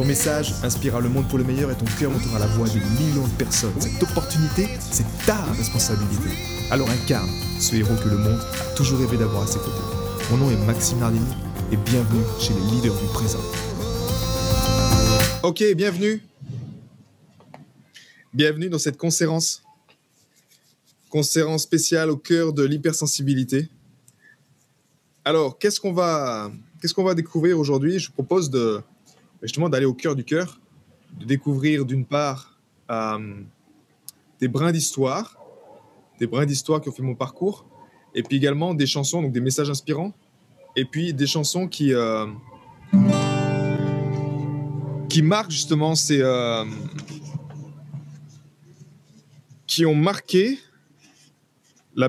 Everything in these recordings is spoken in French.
Ton message inspirera le monde pour le meilleur et ton cœur montera la voix de millions de personnes. Cette opportunité, c'est ta responsabilité. Alors incarne ce héros que le monde a toujours rêvé d'avoir à ses côtés. Mon nom est Maxime Nardini et bienvenue chez les leaders du présent. Ok, bienvenue. Bienvenue dans cette conférence. Conférence spéciale au cœur de l'hypersensibilité. Alors, qu'est-ce qu'on va, qu'est-ce qu'on va découvrir aujourd'hui? Je vous propose de, justement d'aller au cœur du cœur, de découvrir d'une part euh, des brins d'histoire, des brins d'histoire qui ont fait mon parcours, et puis également des chansons, donc des messages inspirants, et puis des chansons qui, euh, qui marquent justement ces... Euh, qui ont marqué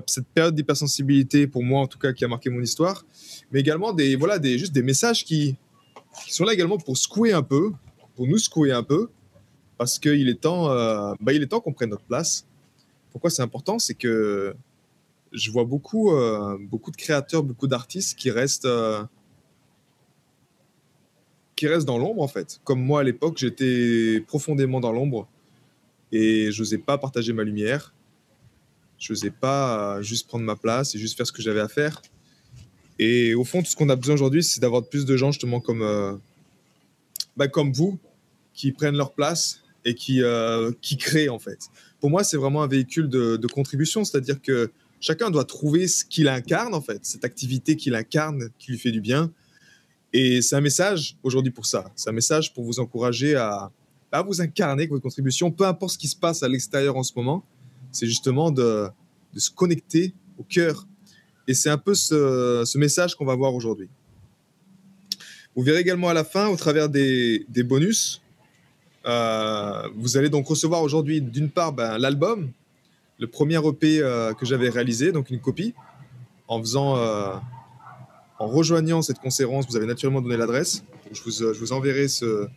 cette période d'hypersensibilité, pour moi en tout cas, qui a marqué mon histoire, mais également des, voilà, des, juste des messages qui, qui sont là également pour secouer un peu, pour nous secouer un peu, parce qu'il est temps, euh, bah, temps qu'on prenne notre place. Pourquoi c'est important? C'est que je vois beaucoup, euh, beaucoup de créateurs, beaucoup d'artistes qui restent, euh, qui restent dans l'ombre en fait. Comme moi à l'époque, j'étais profondément dans l'ombre et je n'osais pas partager ma lumière. Je n'osais pas juste prendre ma place et juste faire ce que j'avais à faire. Et au fond, tout ce qu'on a besoin aujourd'hui, c'est d'avoir plus de gens justement comme, euh, bah, comme vous, qui prennent leur place et qui, euh, qui créent en fait. Pour moi, c'est vraiment un véhicule de, contribution, c'est-à-dire que chacun doit trouver ce qu'il incarne en fait, cette activité qu'il incarne, qui lui fait du bien. Et c'est un message aujourd'hui pour ça. C'est un message pour vous encourager à, à vous incarner avec votre contribution, peu importe ce qui se passe à l'extérieur en ce moment. C'est justement de, de se connecter au cœur et c'est un peu ce, message qu'on va voir aujourd'hui. Vous verrez également à la fin, au travers des, bonus, euh, vous allez donc recevoir aujourd'hui d'une part ben, l'album, le premier EP euh, que j'avais réalisé, donc une copie, en faisant, euh, en rejoignant cette conférence, vous avez naturellement donné l'adresse. Je vous, je vous enverrai ce,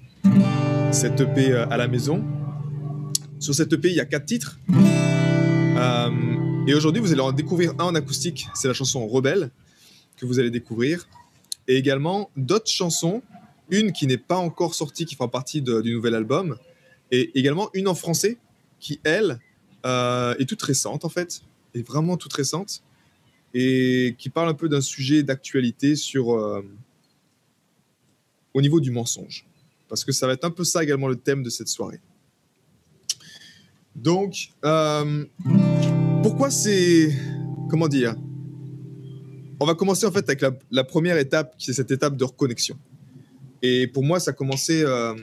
cet EP à la maison. Sur cet EP, il y a quatre titres. Et aujourd'hui, vous allez en découvrir un en acoustique, c'est la chanson Rebelle que vous allez découvrir. Et également d'autres chansons, une qui n'est pas encore sortie, qui fera partie du nouvel album, et également une en français qui, elle, euh, est toute récente en fait, est vraiment toute récente, et qui parle un peu d'un sujet d'actualité sur euh, au niveau du mensonge. Parce que ça va être un peu ça également le thème de cette soirée. Donc, euh, pourquoi c'est. Comment dire On va commencer en fait avec la, première étape, qui est cette étape de reconnexion. Et pour moi, ça a commencé. Euh,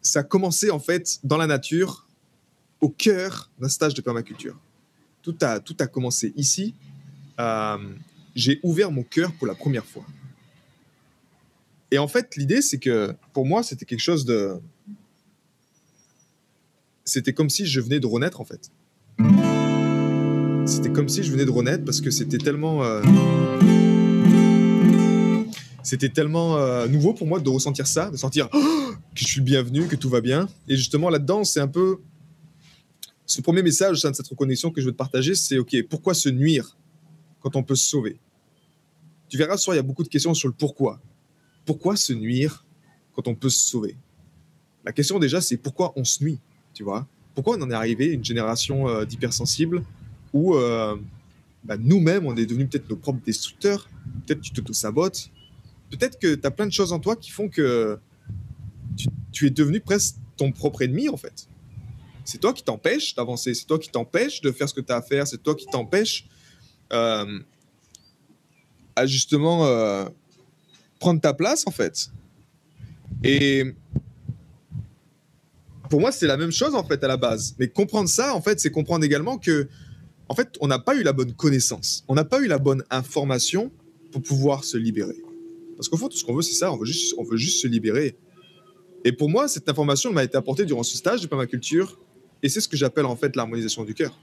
ça en fait dans la nature, au cœur d'un stage de permaculture. Tout a, tout a commencé ici. Euh, j'ai ouvert mon cœur pour la première fois. Et en fait, l'idée, c'est que pour moi, c'était quelque chose de. C'était comme si je venais de renaître, en fait. C'était comme si je venais de renaître parce que c'était tellement. Euh, c'était tellement euh, nouveau pour moi de ressentir ça, de sentir oh, que je suis bienvenu, que tout va bien. Et justement, là-dedans, c'est un peu. Ce premier message au sein de cette reconnexion que je veux te partager, c'est OK, pourquoi se nuire quand on peut se sauver? Tu verras, ce soir, il y a beaucoup de questions sur le pourquoi. Pourquoi se nuire quand on peut se sauver? La question, déjà, c'est pourquoi on se nuit, tu vois? Pourquoi on en est arrivé, une génération euh, d'hypersensibles, où euh, bah, nous-mêmes, on est devenus peut-être nos propres destructeurs, peut-être tu t'auto-sabotes, peut-être que tu as plein de choses en toi qui font que tu, es devenu presque ton propre ennemi, en fait. C'est toi qui t'empêche d'avancer, c'est toi qui t'empêche de faire ce que tu as à faire, c'est toi qui t'empêche euh, à justement euh, prendre ta place, en fait. Et pour moi, c'est la même chose, en fait, à la base. Mais comprendre ça, en fait, c'est comprendre également que en fait, on n'a pas eu la bonne connaissance, on n'a pas eu la bonne information pour pouvoir se libérer. Parce qu'au fond, tout ce qu'on veut, c'est ça, on veut juste, on veut juste se libérer. Et pour moi, cette information m'a été apportée durant ce stage de permaculture. Et c'est ce que j'appelle en fait l'harmonisation du cœur.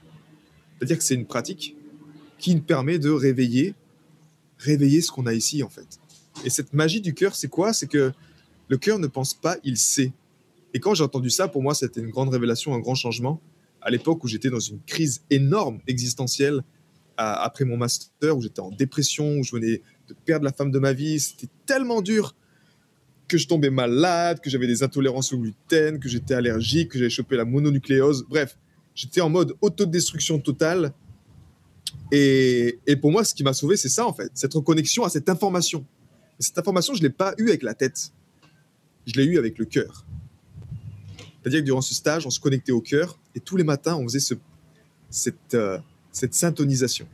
C'est-à-dire que c'est une pratique qui nous permet de réveiller, réveiller ce qu'on a ici en fait. Et cette magie du cœur, c'est quoi? C'est que le cœur ne pense pas, il sait. Et quand j'ai entendu ça, pour moi, c'était une grande révélation, un grand changement. À l'époque où j'étais dans une crise énorme existentielle, après mon master, où j'étais en dépression, où je venais de perdre la femme de ma vie, c'était tellement dur que je tombais malade, que j'avais des intolérances au gluten, que j'étais allergique, que j'avais chopé la mononucléose. Bref, j'étais en mode autodestruction totale. Et, pour moi, ce qui m'a sauvé, c'est ça en fait, cette reconnexion à cette information. Et cette information, je ne l'ai pas eue avec la tête, je l'ai eue avec le cœur. C'est-à-dire que durant ce stage, on se connectait au cœur et tous les matins, on faisait ce, cette, euh, cette syntonisation.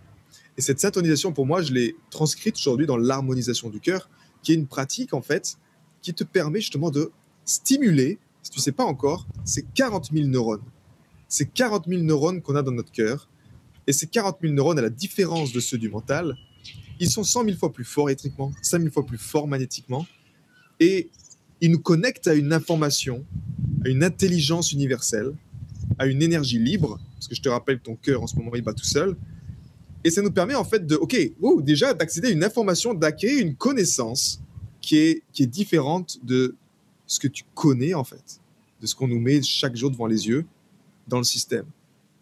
Et cette syntonisation, pour moi, je l'ai transcrite aujourd'hui dans l'harmonisation du cœur, qui est une pratique, en fait, qui te permet justement de stimuler, si tu ne sais pas encore, ces 40 000 neurones. Ces 40 000 neurones qu'on a dans notre cœur. Et ces 40 000 neurones, à la différence de ceux du mental, ils sont 100 000 fois plus forts électriquement, 5 000 fois plus forts magnétiquement. Et ils nous connectent à une information, à une intelligence universelle, à une énergie libre, parce que je te rappelle ton cœur en ce moment il bat tout seul. Et ça nous permet en fait de, ok, déjà d'accéder à une information, d'acquérir une connaissance qui est, qui est différente de ce que tu connais en fait, de ce qu'on nous met chaque jour devant les yeux dans le système.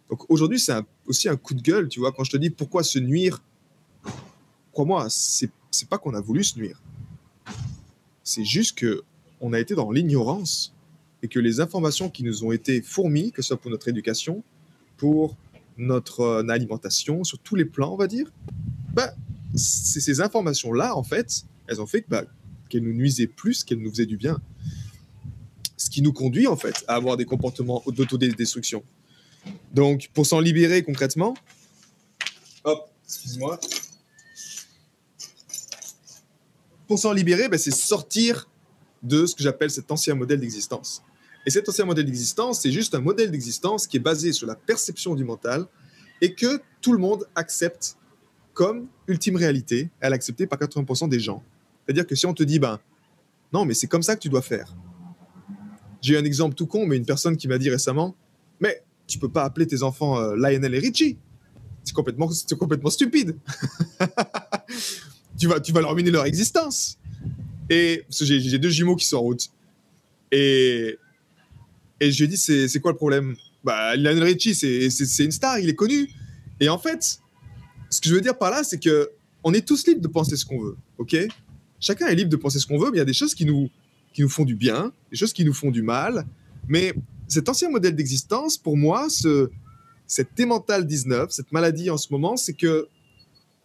Donc aujourd'hui, c'est aussi un coup de gueule, tu vois, quand je te dis pourquoi se nuire? Crois-moi, c'est, c'est pas qu'on a voulu se nuire. C'est juste que on a été dans l'ignorance et que les informations qui nous ont été fournies, que ce soit pour notre éducation, pour notre euh, alimentation, sur tous les plans, on va dire, bah, ces informations-là, en fait, elles ont fait bah, qu'elles nous nuisaient plus qu'elles nous faisaient du bien. Ce qui nous conduit, en fait, à avoir des comportements d'autodestruction. Donc, pour s'en libérer concrètement, hop, excuse-moi, pour s'en libérer, ben, c'est sortir de ce que j'appelle cet ancien modèle d'existence. Et cet ancien modèle d'existence, c'est juste un modèle d'existence qui est basé sur la perception du mental et que tout le monde accepte comme ultime réalité. Elle est acceptée par 80% des gens. C'est-à-dire que si on te dit, ben, non, mais c'est comme ça que tu dois faire. J'ai un exemple tout con, mais une personne qui m'a dit récemment, mais tu peux pas appeler tes enfants euh, Lionel et Richie. C'est complètement, c'est complètement stupide. tu vas, tu vas leur ruiner leur existence. Et j'ai deux jumeaux qui sont en route. Et, et je lui ai dit, c'est quoi le problème? Bah, Lionel Richie, c'est une star, il est connu. Et en fait, ce que je veux dire par là, c'est que on est tous libres de penser ce qu'on veut, ok? Chacun est libre de penser ce qu'on veut, mais il y a des choses qui nous, qui nous font du bien, des choses qui nous font du mal. Mais cet ancien modèle d'existence, pour moi, ce, cette T-mental 19, cette maladie en ce moment, c'est que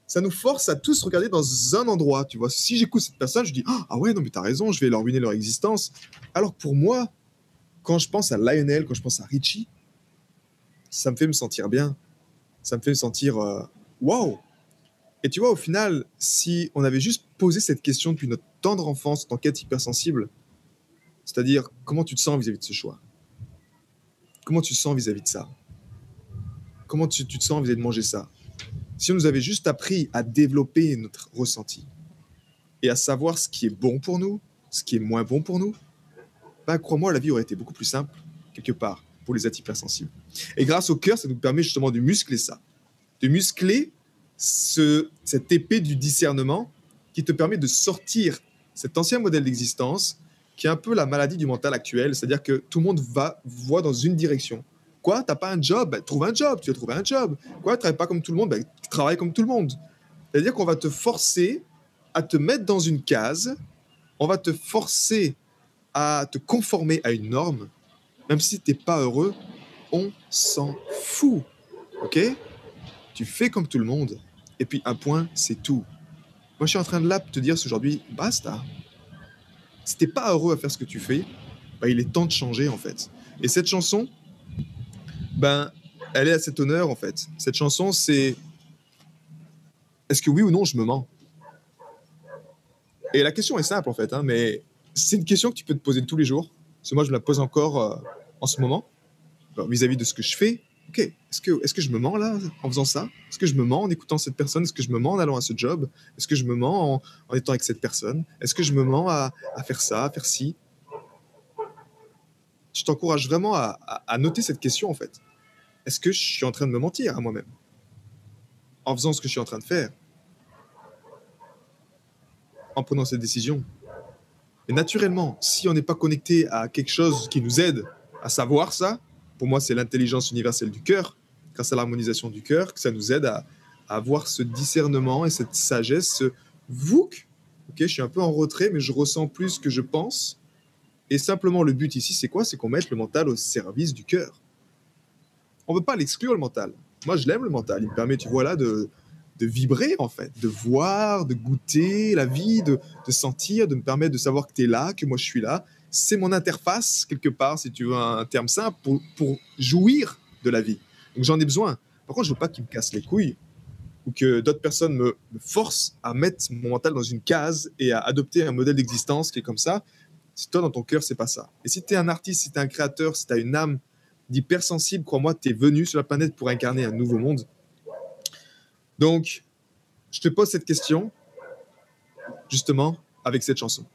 ça nous force à tous regarder dans un endroit. Tu vois, si j'écoute cette personne, je dis ah ouais non mais t'as raison, je vais leur ruiner leur existence. Alors pour moi, quand je pense à Lionel, quand je pense à Richie, ça me fait me sentir bien. Ça me fait me sentir euh, waouh. Et tu vois, au final, si on avait juste posé cette question depuis notre tendre enfance, en quête hypersensible, c'est-à-dire comment tu te sens vis-à-vis de ce choix? Comment tu te sens vis-à-vis de ça? Comment tu, tu te sens vis-à-vis de manger ça? Si on nous avait juste appris à développer notre ressenti et à savoir ce qui est bon pour nous, ce qui est moins bon pour nous, bah, crois-moi, la vie aurait été beaucoup plus simple, quelque part, pour les êtres hypersensibles. Et grâce au cœur, ça nous permet justement de muscler ça, de muscler ce, cette épée du discernement qui te permet de sortir cet ancien modèle d'existence qui est un peu la maladie du mental actuel, c'est-à-dire que tout le monde va voit dans une direction. Quoi, t'as pas un job? Ben, Trouve un job, tu vas trouver un job. Quoi, tu pas comme tout le monde? Ben, Travaille comme tout le monde. C'est-à-dire qu'on va te forcer à te mettre dans une case, on va te forcer à te conformer à une norme, même si tu n'es pas heureux, on s'en fout. OK? Tu fais comme tout le monde. Et puis un point, c'est tout. Moi, je suis en train de là te dire aujourd'hui, basta. Si t'es pas heureux à faire ce que tu fais, ben, il est temps de changer en fait. Et cette chanson, ben, elle est à cet honneur, en fait. Cette chanson, c'est est-ce que oui ou non je me mens? Et la question est simple, en fait, hein, mais c'est une question que tu peux te poser tous les jours. Parce que moi, je me la pose encore euh, en ce moment, vis-à-vis de ce que je fais. Ok, est-ce que, je me mens là en faisant ça? Est-ce que je me mens en écoutant cette personne? Est-ce que je me mens en allant à ce job? Est-ce que je me mens en, étant avec cette personne? Est-ce que je me mens à, faire ça, à faire ci? Je t'encourage vraiment à noter cette question en fait. Est-ce que je suis en train de me mentir à moi-même? En faisant ce que je suis en train de faire? En prenant cette décision? Et naturellement, si on n'est pas connecté à quelque chose qui nous aide à savoir ça, pour moi c'est l'intelligence universelle du cœur, grâce à l'harmonisation du cœur, que ça nous aide à, avoir ce discernement et cette sagesse, ce. Ok, je suis un peu en retrait, mais je ressens plus que je pense. Et simplement, le but ici, c'est quoi? C'est qu'on mette le mental au service du cœur. On ne veut pas l'exclure, le mental. Moi, je l'aime, le mental. Il me permet, tu vois là, de, de vibrer, en fait, de voir, de goûter la vie, de, sentir, de me permettre de savoir que tu es là, que moi, je suis là. C'est mon interface, quelque part, si tu veux un terme simple, pour, pour jouir de la vie. Donc, j'en ai besoin. Par contre, je veux pas qu'il me casse les couilles ou que d'autres personnes me, me, forcent à mettre mon mental dans une case et à adopter un modèle d'existence qui est comme ça. Si toi, dans ton cœur, c'est pas ça. Et si tu es un artiste, si tu es un créateur, si tu as une âme d'hypersensible, crois-moi, tu es venu sur la planète pour incarner un nouveau monde. Donc, je te pose cette question, justement, avec cette chanson.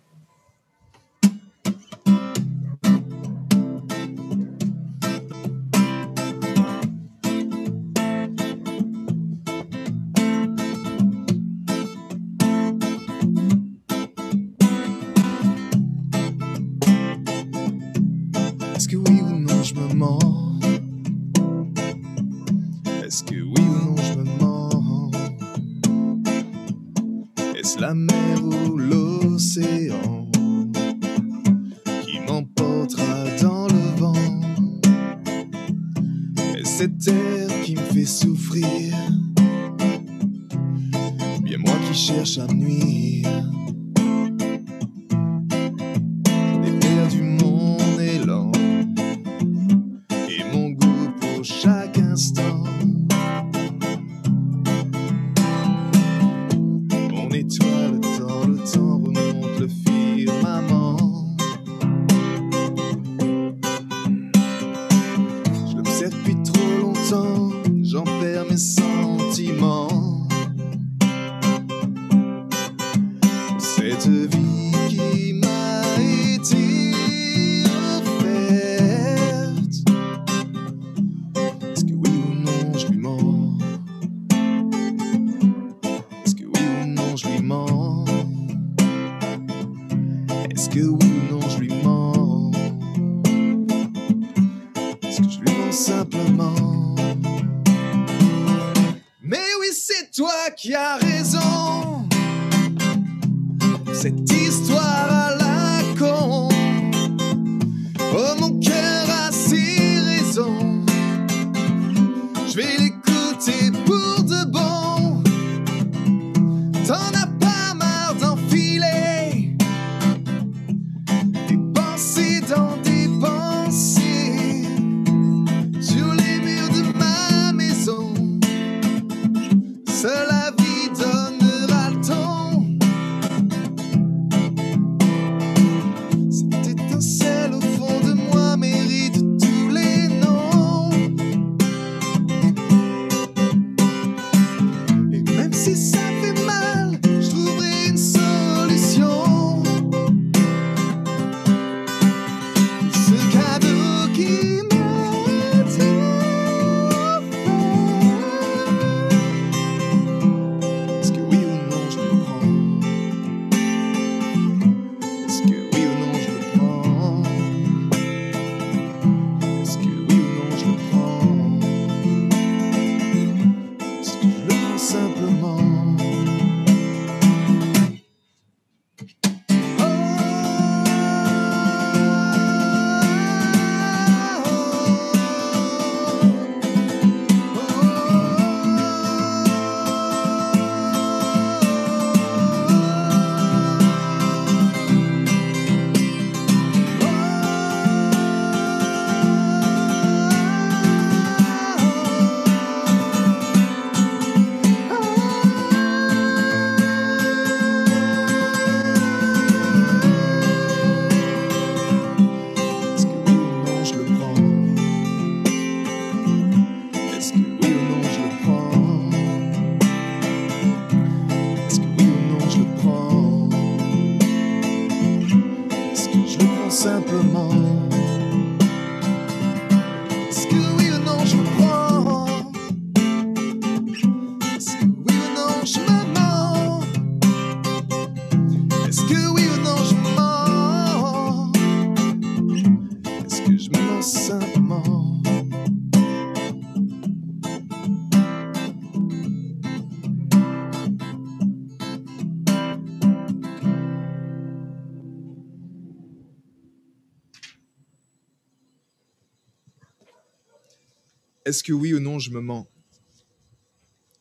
Est-ce que oui ou non je me mens?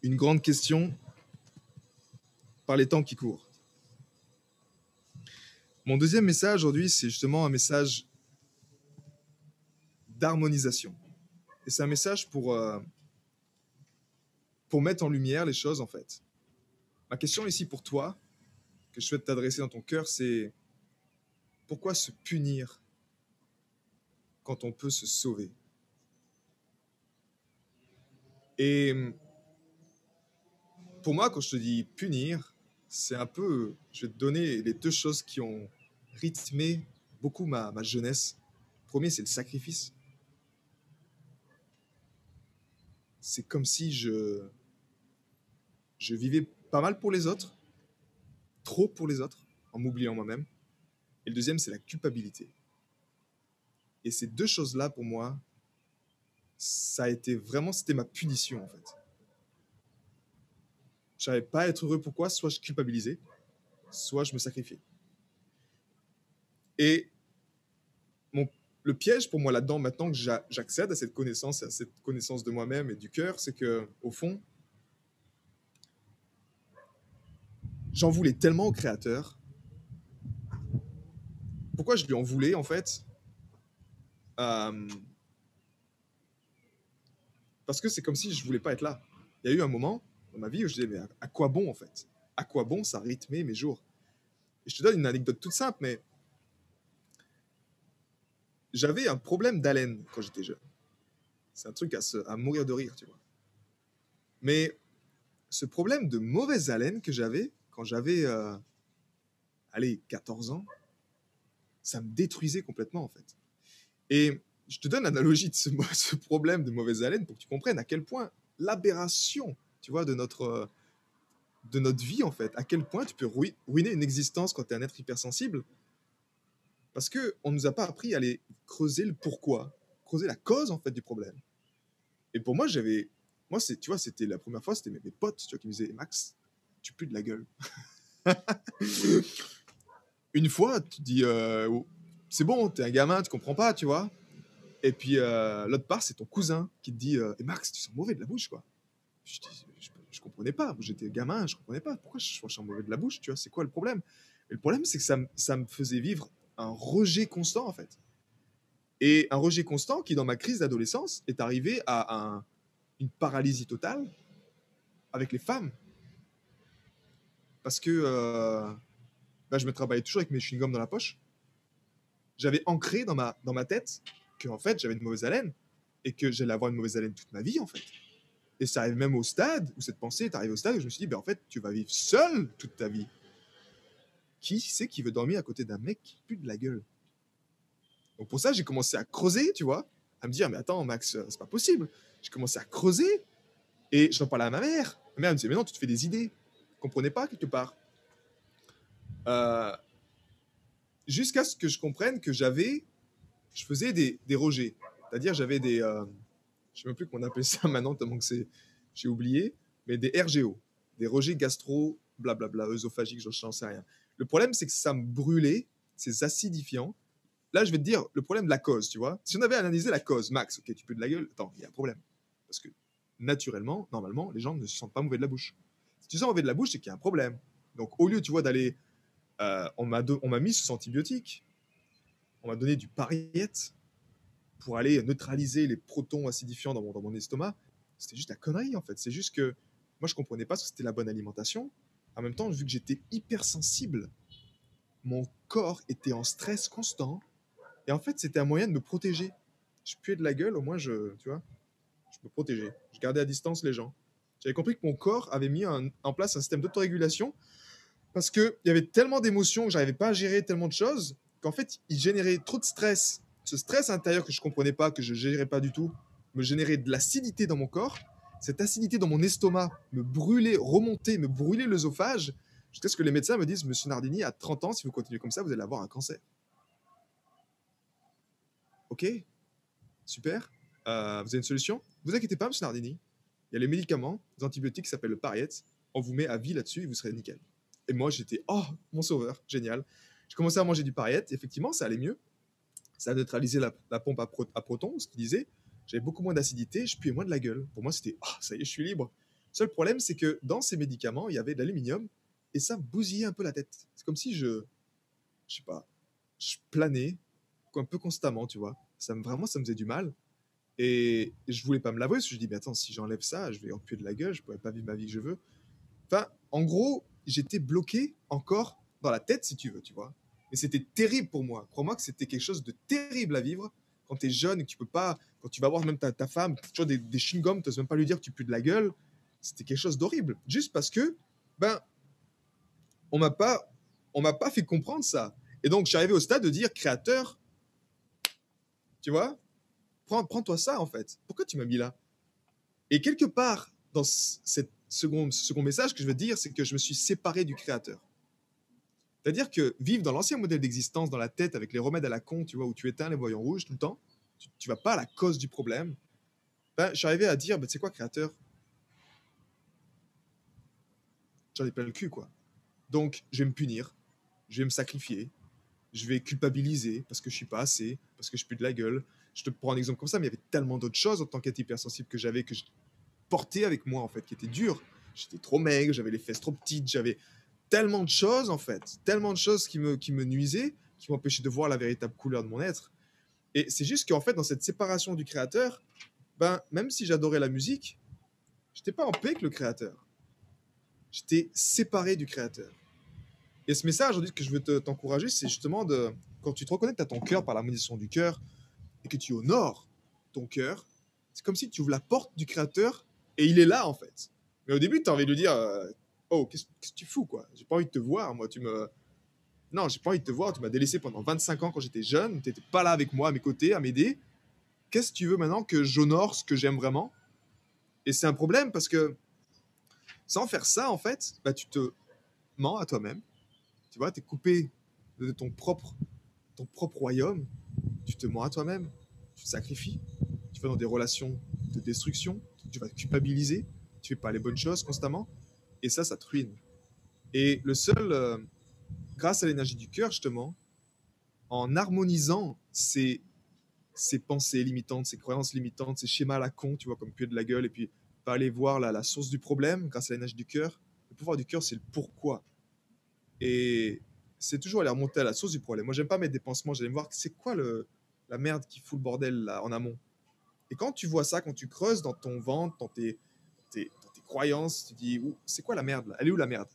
Une grande question par les temps qui courent. Mon deuxième message aujourd'hui, c'est justement un message d'harmonisation. Et c'est un message pour, euh, pour mettre en lumière les choses, en fait. Ma question ici pour toi, que je souhaite t'adresser dans ton cœur, c'est pourquoi se punir quand on peut se sauver? Et pour moi, quand je te dis punir, c'est un peu, je vais te donner les deux choses qui ont rythmé beaucoup ma, ma jeunesse. Le premier, c'est le sacrifice. C'est comme si je, je vivais pas mal pour les autres, trop pour les autres, en m'oubliant moi-même. Et le deuxième, c'est la culpabilité. Et ces deux choses-là, pour moi, ça a été vraiment, c'était ma punition, en fait. Je savais pas être heureux. Pourquoi Soit je culpabilisais, soit je me sacrifiais. Et mon, le piège pour moi là-dedans, maintenant que j'accède à cette connaissance, à cette connaissance de moi-même et du cœur, c'est que au fond, j'en voulais tellement au Créateur. Pourquoi je lui en voulais en fait? Euh, Parce que c'est comme si je voulais pas être là. Il y a eu un moment dans ma vie où je disais mais à quoi bon en fait? À quoi bon ça rythmait mes jours? Et je te donne une anecdote toute simple, mais j'avais un problème d'haleine quand j'étais jeune. C'est un truc à, mourir de rire, tu vois. Mais ce problème de mauvaise haleine que j'avais quand j'avais, euh, allez, 14 ans, ça me détruisait complètement, en fait. Et je te donne l'analogie de ce, problème de mauvaise haleine pour que tu comprennes à quel point l'aberration, tu vois, de notre, de notre vie, en fait, à quel point tu peux ruiner une existence quand tu es un être hypersensible parce qu'on ne nous a pas appris à aller creuser le pourquoi, creuser la cause en fait du problème. Et pour moi, j'avais. Moi, tu vois, c'était la première fois, c'était mes, potes tu vois, qui me disaient Max, tu pues de la gueule. Une fois, tu dis euh, oh, C'est bon, t'es un gamin, tu comprends pas, tu vois. Et puis euh, l'autre part, c'est ton cousin qui te dit euh, Max, tu sens mauvais de la bouche, quoi. Je, je, je comprenais pas. J'étais gamin, je comprenais pas. Pourquoi je, sens mauvais de la bouche, tu vois? C'est quoi le problème le problème, c'est que ça, me faisait vivre un rejet constant, en fait. Et un rejet constant qui, dans ma crise d'adolescence, est arrivé à un, une paralysie totale avec les femmes. Parce que euh, bah, je me travaillais toujours avec mes chewing-gums dans la poche. J'avais ancré dans ma tête que, en fait, j'avais une mauvaise haleine et que j'allais avoir une mauvaise haleine toute ma vie, en fait. Et ça arrive même au stade où cette pensée est arrivée au stade où je me suis dit, ben, en fait, tu vas vivre seul toute ta vie. Qui c'est qui veut dormir à côté d'un mec qui pue de la gueule? Donc pour ça, j'ai commencé à creuser, tu vois, à me dire, mais attends, Max, c'est pas possible. J'ai commencé à creuser et j'en parlais à ma mère. Ma mère me disait, mais non, tu te fais des idées. Comprenais pas quelque part. Euh, jusqu'à ce que je comprenne que j'avais, je faisais des, des rejets. C'est-à-dire, j'avais des, euh, je sais même plus comment on appelle ça maintenant, tellement que c'est, j'ai oublié, mais des RGO, des rejets gastro, blablabla, œsophagiques, je n'en sais rien. Le problème, c'est que ça me brûlait, c'est acidifiant. Là, je vais te dire le problème de la cause, tu vois. Si on avait analysé la cause, Max, ok, tu peux de la gueule, attends, il y a un problème. Parce que naturellement, normalement, les gens ne se sentent pas mauvais de la bouche. Si tu sens mauvais de la bouche, c'est qu'il y a un problème. Donc, au lieu, tu vois, d'aller. Euh, on m'a mis sous antibiotiques, on m'a donné du pariette pour aller neutraliser les protons acidifiants dans mon, dans mon estomac. C'était juste la connerie, en fait. C'est juste que moi, je comprenais pas ce que c'était la bonne alimentation. En même temps, vu que j'étais hypersensible, mon corps était en stress constant. Et en fait, c'était un moyen de me protéger. Je puais de la gueule, au moins, je, tu vois, je me protégeais. Je gardais à distance les gens. J'avais compris que mon corps avait mis en place un système d'autorégulation parce qu'il y avait tellement d'émotions que j'arrivais pas à gérer tellement de choses qu'en fait, il générait trop de stress. Ce stress intérieur que je comprenais pas, que je gérais pas du tout, me générait de l'acidité dans mon corps cette acidité dans mon estomac me brûlait, remontait, me brûlait l'œsophage, jusqu'à ce que les médecins me disent Monsieur Nardini, à 30 ans, si vous continuez comme ça, vous allez avoir un cancer. Ok, super. Euh, vous avez une solution? Vous inquiétez pas, Monsieur Nardini. Il y a les médicaments, les antibiotiques qui s'appellent le Pariette. On vous met à vie là-dessus et vous serez nickel. Et moi, j'étais, oh, mon sauveur, génial. Je commençais à manger du Pariette. Effectivement, ça allait mieux. Ça a neutralisé la, pompe à, à protons, ce qu'il disait. j'avais beaucoup moins d'acidité, je puais moins de la gueule. Pour moi, c'était ah, ça y est, je suis libre. Seul problème, c'est que dans ces médicaments, il y avait de l'aluminium et ça bousillait un peu la tête. C'est comme si je, je sais pas, je planais un peu constamment, tu vois. Ça me, vraiment, ça me faisait du mal. Et je voulais pas me l'avouer parce que je dis, mais attends, si j'enlève ça, je vais en puer de la gueule, je pourrais pas vivre ma vie que je veux. Enfin, en gros, j'étais bloqué encore dans la tête, si tu veux, tu vois. Et c'était terrible pour moi. Crois-moi que c'était quelque chose de terrible à vivre quand tu es jeune et que tu peux pas, quand tu vas voir même ta, femme, tu as des, des chewing-gums, tu même pas lui dire que tu pues de la gueule. C'était quelque chose d'horrible. Juste parce que, ben, on m'a pas, on m'a pas fait comprendre ça. Et donc, j'arrivais au stade de dire, créateur, tu vois, prends, prends-toi ça, en fait. Pourquoi tu m'as mis là? Et quelque part, dans cette ce second message que je veux dire, c'est que je me suis séparé du créateur. C'est-à-dire que vivre dans l'ancien modèle d'existence, dans la tête, avec les remèdes à la con, tu vois, où tu éteins les voyants rouges tout le temps, tu, ne vas pas à la cause du problème. Ben, je suis à dire, ben, c'est quoi, créateur? J'en ai plein le cul, quoi. Donc, je vais me punir, je vais me sacrifier, je vais culpabiliser parce que je suis pas assez, parce que je pue de la gueule. Je te prends un exemple comme ça, mais il y avait tellement d'autres choses en tant qu'être hypersensible que j'avais, que je portais avec moi, en fait, qui étaient dures. J'étais trop maigre, j'avais les fesses trop petites, j'avais tellement de choses, en fait, tellement de choses qui me, qui me nuisaient, qui m'empêchaient de voir la véritable couleur de mon être. Et c'est juste qu'en fait, dans cette séparation du créateur, ben, même si j'adorais la musique, j'étais pas en paix avec le créateur. J'étais séparé du créateur. Et ce message aujourd'hui que je veux t'encourager, c'est justement de, quand tu te reconnectes à ton cœur par la malédiction du cœur et que tu honores ton cœur, c'est comme si tu ouvres la porte du créateur et il est là en fait. Mais au début, tu as envie de lui dire euh, Oh, qu'est-ce que tu fous, quoi? J'ai pas envie de te voir, moi. Tu me. Non, j'ai pas envie de te voir. Tu m'as délaissé pendant 25 ans quand j'étais jeune. Tu n'étais pas là avec moi, à mes côtés, à m'aider. Qu'est-ce que tu veux maintenant que j'honore ce que j'aime vraiment? Et c'est un problème parce que sans faire ça, en fait, bah, tu te mens à toi-même. Tu vois, tu es coupé de ton propre, ton propre royaume. Tu te mens à toi-même. Tu te sacrifies. Tu vas dans des relations de destruction. Tu vas culpabiliser. Tu fais pas les bonnes choses constamment. Et ça, ça te ruine. Et le seul, euh, grâce à l'énergie du cœur, justement, en harmonisant ces, pensées limitantes, ces croyances limitantes, ces schémas à la con, tu vois, comme puer de la gueule, et puis pas aller voir la, la source du problème grâce à l'énergie du cœur. Le pouvoir du cœur, c'est le pourquoi. Et c'est toujours aller remonter à la source du problème. Moi, j'aime pas mettre des pansements, j'aime voir c'est quoi la merde qui fout le bordel là, en amont. Et quand tu vois ça, quand tu creuses dans ton ventre, dans tes, croyances, tu dis, c'est quoi la merde là? Elle est où la merde?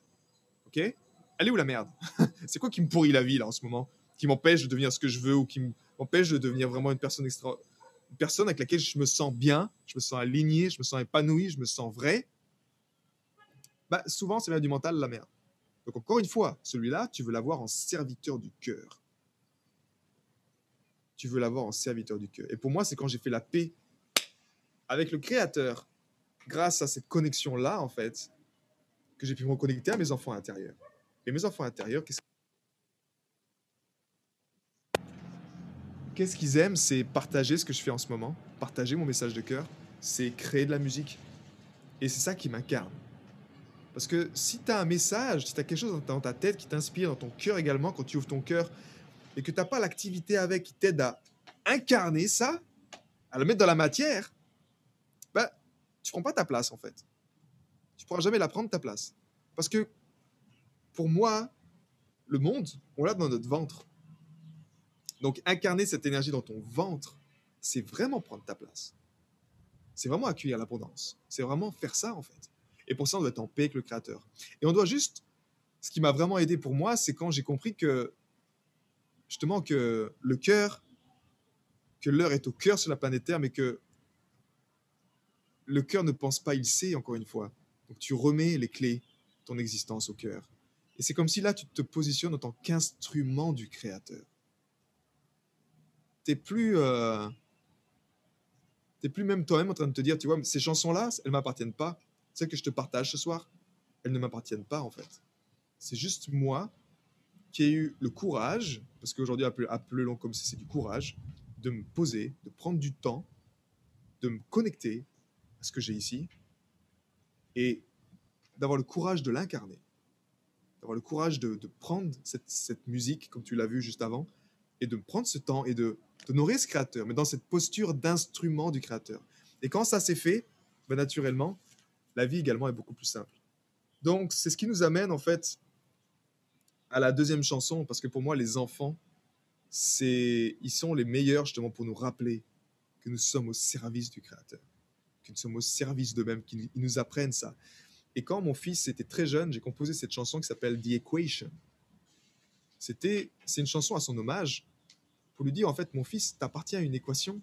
Ok? Elle est où la merde? C'est quoi qui me pourrit la vie là en ce moment? Qui m'empêche de devenir ce que je veux ou qui m'empêche de devenir vraiment une personne extra... Une personne avec laquelle je me sens bien, je me sens aligné, je me sens épanoui, je me sens vrai? Bah, souvent, c'est bien du mental, la merde. Donc, encore une fois, celui-là, tu veux l'avoir en serviteur du cœur. Tu veux l'avoir en serviteur du cœur. Et pour moi, c'est quand j'ai fait la paix avec le Créateur, grâce à cette connexion-là, en fait, que j'ai pu me reconnecter à mes enfants intérieurs. Et mes enfants intérieurs, qu'est-ce Qu'est-ce qu'ils aiment C'est partager ce que je fais en ce moment, partager mon message de cœur, c'est créer de la musique. Et c'est ça qui m'incarne. Parce que si tu as un message, si tu as quelque chose dans ta tête qui t'inspire, dans ton cœur également, quand tu ouvres ton cœur, et que tu n'as pas l'activité avec qui t'aide à incarner ça, à le mettre dans la matière, tu prends pas ta place en fait. Tu pourras jamais la prendre ta place. Parce que pour moi, le monde, on l'a dans notre ventre. Donc incarner cette énergie dans ton ventre, c'est vraiment prendre ta place. C'est vraiment accueillir l'abondance. C'est vraiment faire ça en fait. Et pour ça, on doit être en paix avec le Créateur. Et on doit juste... Ce qui m'a vraiment aidé pour moi, c'est quand j'ai compris que justement que le cœur, que l'heure est au cœur sur la planète Terre, mais que le cœur ne pense pas, il sait, encore une fois. Donc tu remets les clés de ton existence au cœur. Et c'est comme si là, tu te positionnes en tant qu'instrument du Créateur. Tu n'es plus, euh, plus même toi-même en train de te dire, tu vois, ces chansons-là, elles ne m'appartiennent pas. Celles que je te partage ce soir, elles ne m'appartiennent pas, en fait. C'est juste moi qui ai eu le courage, parce qu'aujourd'hui, appelé long comme c'est du courage, de me poser, de prendre du temps, de me connecter à ce que j'ai ici et d'avoir le courage de l'incarner, d'avoir le courage de, prendre cette, musique, comme tu l'as vu juste avant, et de prendre ce temps et de d'honorer ce créateur, mais dans cette posture d'instrument du créateur. Et quand ça s'est fait, ben, naturellement, la vie également est beaucoup plus simple. Donc, c'est ce qui nous amène en fait à la deuxième chanson, parce que pour moi, les enfants, c'est, ils sont les meilleurs justement pour nous rappeler que nous sommes au service du Créateur, que nous sommes au service d'eux-mêmes, ils nous apprennent ça. Et quand mon fils était très jeune, j'ai composé cette chanson qui s'appelle The Equation. C'était, c'est une chanson à son hommage pour lui dire en fait, mon fils, t'appartient à une équation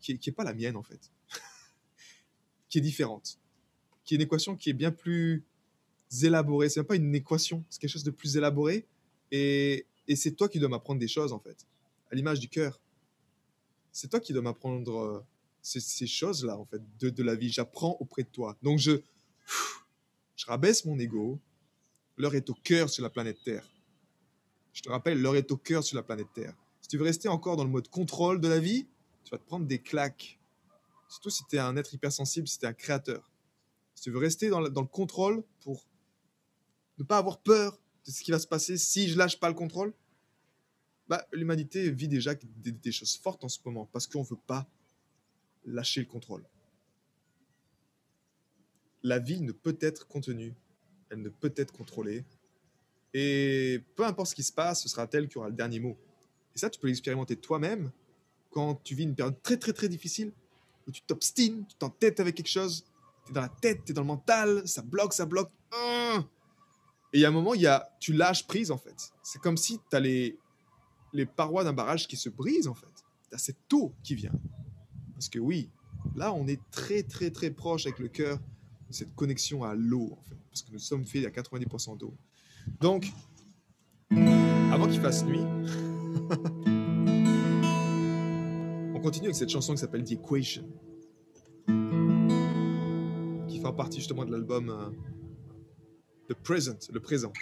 qui n'est qui est pas la mienne en fait, qui est différente, qui est une équation qui est bien plus élaborée. C'est même pas une équation, c'est quelque chose de plus élaboré. Et, et c'est toi qui dois m'apprendre des choses en fait, à l'image du cœur. C'est toi qui dois m'apprendre euh, ces, ces choses-là en fait de, de la vie. J'apprends auprès de toi. Donc je, je rabaisse mon ego. L'heure est au cœur sur la planète Terre. Je te rappelle, l'heure est au cœur sur la planète Terre. Si tu veux rester encore dans le mode contrôle de la vie, tu vas te prendre des claques. Surtout si tu es un être hypersensible, si tu es un créateur. Si tu veux rester dans le, dans le contrôle pour ne pas avoir peur de ce qui va se passer si je lâche pas le contrôle, bah, l'humanité vit déjà des, des choses fortes en ce moment parce qu'on ne veut pas lâcher le contrôle. La vie ne peut être contenue, elle ne peut être contrôlée. Et peu importe ce qui se passe, ce sera elle qui aura le dernier mot. Et ça, tu peux l'expérimenter toi-même quand tu vis une période très très très difficile, où tu t'obstines, tu t'entêtes avec quelque chose, tu es dans la tête, tu es dans le mental, ça bloque, ça bloque. Hum. Et il y a un moment, il y a, tu lâches prise en fait. C'est comme si tu as les, les parois d'un barrage qui se brisent en fait. Tu as cette eau qui vient. Parce que oui, là, on est très très très proche avec le cœur de cette connexion à l'eau. Parce que nous sommes faits à 90% d'eau. Donc, avant qu'il fasse nuit, on continue avec cette chanson qui s'appelle The Equation, qui fait partie justement de l'album euh, The Present, le présent.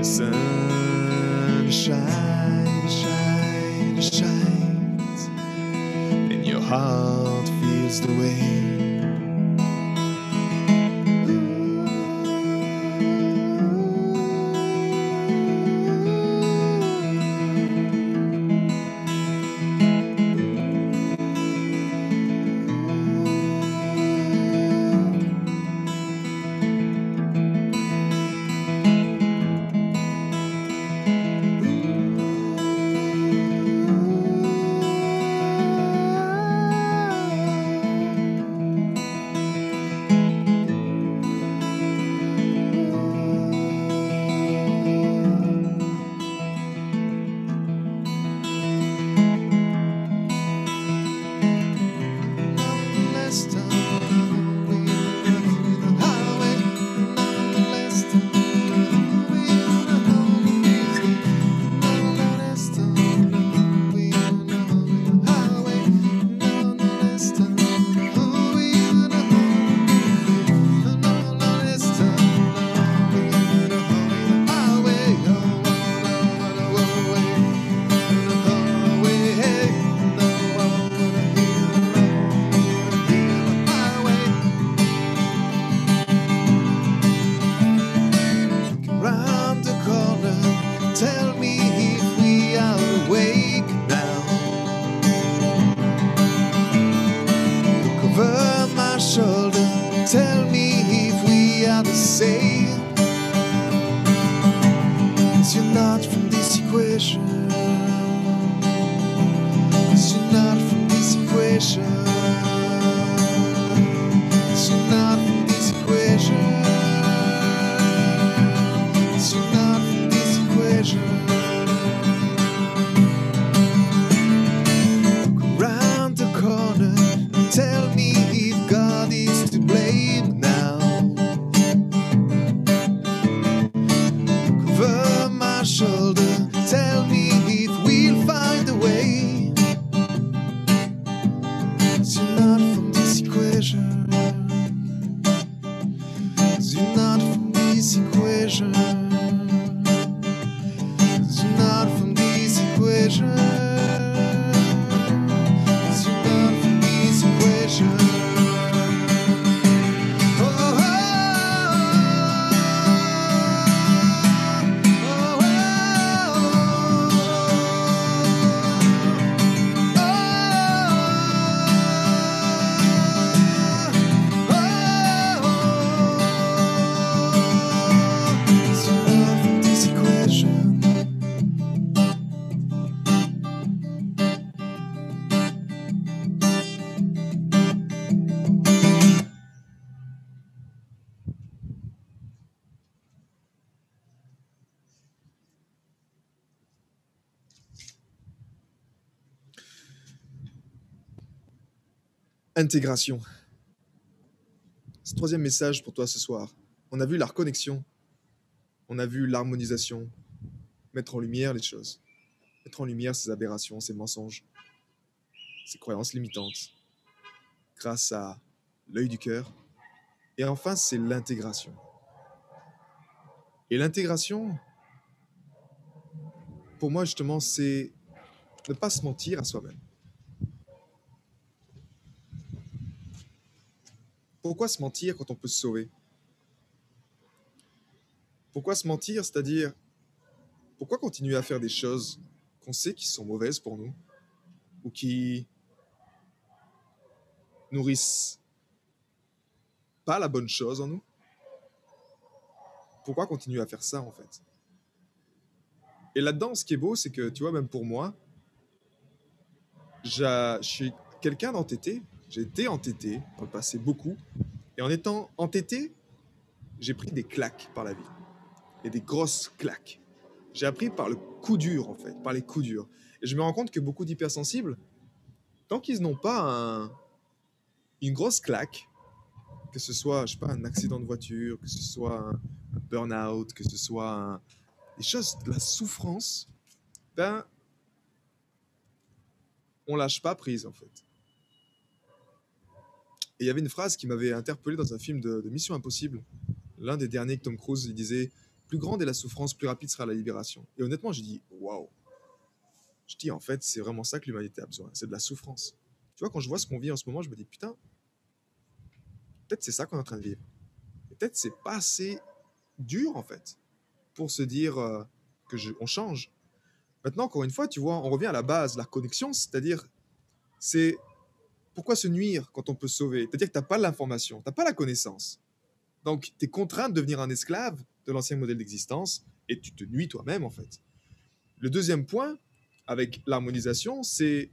The sun shines, shines, shines, and your heart feels the way. Cause you're not from this equation. Intégration. Ce troisième message pour toi ce soir. On a vu la reconnexion, on a vu l'harmonisation, mettre en lumière les choses, mettre en lumière ces aberrations, ces mensonges, ces croyances limitantes, grâce à l'œil du cœur. Et enfin, c'est l'intégration. Et l'intégration, pour moi justement, c'est ne pas se mentir à soi-même. Pourquoi se mentir quand on peut se sauver? Pourquoi se mentir C'est-à-dire, pourquoi continuer à faire des choses qu'on sait qui sont mauvaises pour nous ou qui nourrissent pas la bonne chose en nous? Pourquoi continuer à faire ça en fait? Et là-dedans, ce qui est beau, c'est que tu vois, même pour moi, je suis quelqu'un d'entêté. J'ai été entêté dans le passé beaucoup. Et en étant entêté, j'ai pris des claques par la vie. Et des grosses claques. J'ai appris par le coup dur, en fait, par les coups durs. Et je me rends compte que beaucoup d'hypersensibles, tant qu'ils n'ont pas un- une grosse claque, que ce soit, je sais pas, un accident de voiture, que ce soit un, burn-out, que ce soit des choses, de la souffrance, ben, on lâche pas prise, en fait. Et il y avait une phrase qui m'avait interpellé dans un film de, Mission Impossible. L'un des derniers que Tom Cruise, il disait Plus grande est la souffrance, plus rapide sera la libération. Et honnêtement, j'ai dit Waouh Je dis En fait, c'est vraiment ça que l'humanité a besoin c'est de la souffrance. Tu vois, quand je vois ce qu'on vit en ce moment, je me dis Putain, peut-être c'est ça qu'on est en train de vivre. Peut-être c'est pas assez dur, en fait, pour se dire euh, que je- on change. Maintenant, encore une fois, tu vois, on revient à la base, la connexion, c'est-à-dire, c'est pourquoi se nuire quand on peut sauver? C'est-à-dire que tu n'as pas l'information, tu n'as pas la connaissance. Donc, tu es contraint de devenir un esclave de l'ancien modèle d'existence et tu te nuis toi-même, en fait. Le deuxième point, avec l'harmonisation, c'est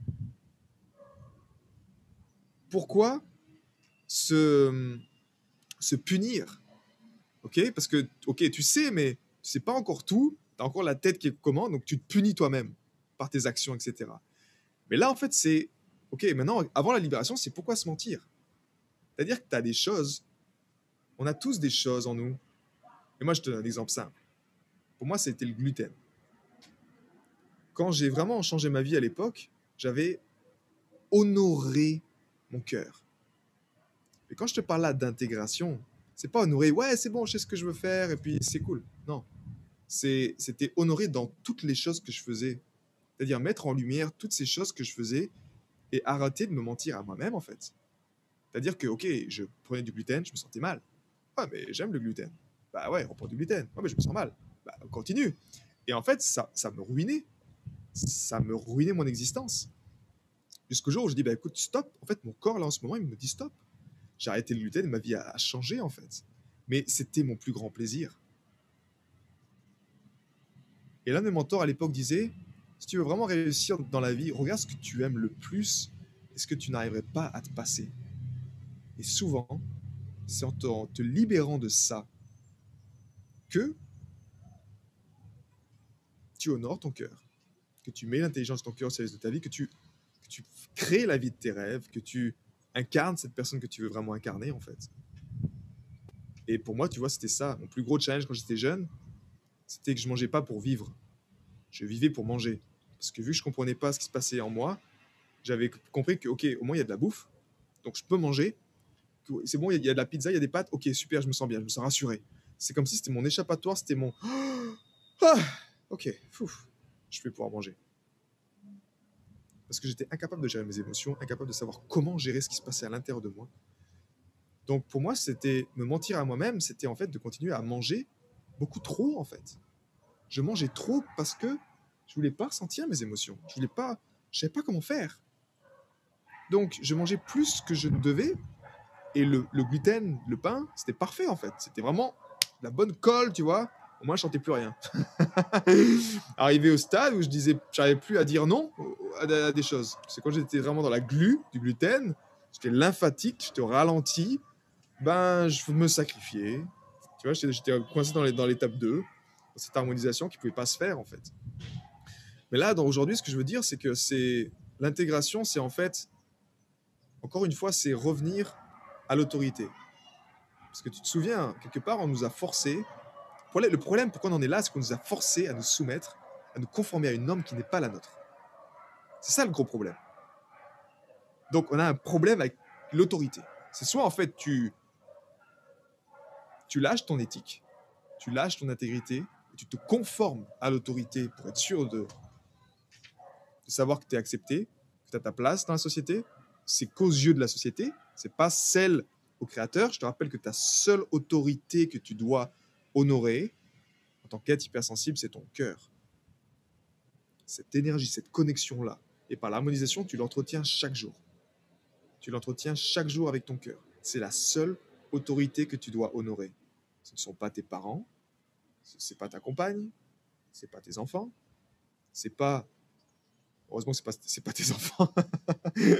pourquoi se, punir? Ok Parce que, ok, tu sais, mais tu sais pas encore tout, tu as encore la tête qui comment, donc tu te punis toi-même par tes actions, etc. Mais là, en fait, c'est Ok, maintenant, avant la libération, c'est pourquoi se mentir? C'est-à-dire que tu as des choses, on a tous des choses en nous. Et moi, je te donne un exemple simple. Pour moi, c'était le gluten. Quand j'ai vraiment changé ma vie à l'époque, j'avais honoré mon cœur. Et quand je te parle là d'intégration, c'est pas honorer, ouais, c'est bon, je sais ce que je veux faire et puis c'est cool. Non. C'était honorer dans toutes les choses que je faisais. C'est-à-dire mettre en lumière toutes ces choses que je faisais et arrêter de me mentir à moi-même, en fait. C'est-à-dire que, ok, je prenais du gluten, je me sentais mal. Ouais, mais j'aime le gluten. Bah ouais, on prend du gluten. Ouais, mais je me sens mal. Bah, on continue. Et en fait, ça, ça me ruinait. Ça me ruinait mon existence. Jusqu'au jour où je dis, bah écoute, stop. En fait, mon corps, là, en ce moment, il me dit stop. J'ai arrêté le gluten et ma vie a, a changé, en fait. Mais c'était mon plus grand plaisir. Et l'un de mes mentors à l'époque disait, si tu veux vraiment réussir dans la vie, regarde ce que tu aimes le plus, est-ce que tu n'arriverais pas à te passer Et souvent, c'est en te, libérant de ça que tu honores ton cœur, que tu mets l'intelligence de ton cœur au service de ta vie, que tu, que tu crées la vie de tes rêves, que tu incarnes cette personne que tu veux vraiment incarner en fait. Et pour moi, tu vois, c'était ça. Mon plus gros challenge quand j'étais jeune, c'était que je mangeais pas pour vivre. Je vivais pour manger. Parce que vu que je comprenais pas ce qui se passait en moi, j'avais compris que, ok, au moins il y a de la bouffe, donc je peux manger. C'est bon, il y, a- de la pizza, il y a des pâtes, ok, super, je me sens bien, je me sens rassuré. C'est comme si c'était mon échappatoire, c'était mon. Ah, ok, fouf, je vais pouvoir manger. Parce que j'étais incapable de gérer mes émotions, incapable de savoir comment gérer ce qui se passait à l'intérieur de moi. Donc pour moi, c'était me mentir à moi-même, c'était en fait de continuer à manger beaucoup trop en fait. Je mangeais trop parce que je voulais pas ressentir mes émotions. Je voulais pas, je savais pas comment faire. Donc je mangeais plus que je ne devais et le, gluten, le pain, c'était parfait en fait. C'était vraiment la bonne colle, tu vois. Au moins, je sentais plus rien. Arrivé au stade où je disais, j'arrivais plus à dire non à, des choses. C'est quand j'étais vraiment dans la glu du gluten, j'étais lymphatique, j'étais ralenti, ben je me sacrifiais. Tu vois, j'étais coincé dans les- dans l'étape 2, dans cette harmonisation qui pouvait pas se faire en fait. Mais là, aujourd'hui, ce que je veux dire, c'est que c'est l'intégration, c'est en fait, encore une fois, c'est revenir à l'autorité. Parce que tu te souviens, quelque part, on nous a forcé. Le problème, pourquoi on en est là, c'est qu'on nous a forcé à nous soumettre, à nous conformer à une norme qui n'est pas la nôtre. C'est ça le gros problème. Donc, on a un problème avec l'autorité. C'est soit en fait tu tu lâches ton éthique, tu lâches ton intégrité, tu te conformes à l'autorité pour être sûr de, de savoir que tu es accepté, que tu as ta place dans la société. C'est qu'aux yeux de la société, c'est pas celle au créateur. Je te rappelle que ta seule autorité que tu dois honorer en tant qu'être hypersensible, c'est ton cœur. Cette énergie, cette connexion-là. Et par l'harmonisation, tu l'entretiens chaque jour. Tu l'entretiens chaque jour avec ton cœur. C'est la seule autorité que tu dois honorer. Ce ne sont pas tes parents, ce n'est pas ta compagne, ce n'est pas tes enfants, c'est pas heureusement c'est pas c'est pas tes enfants,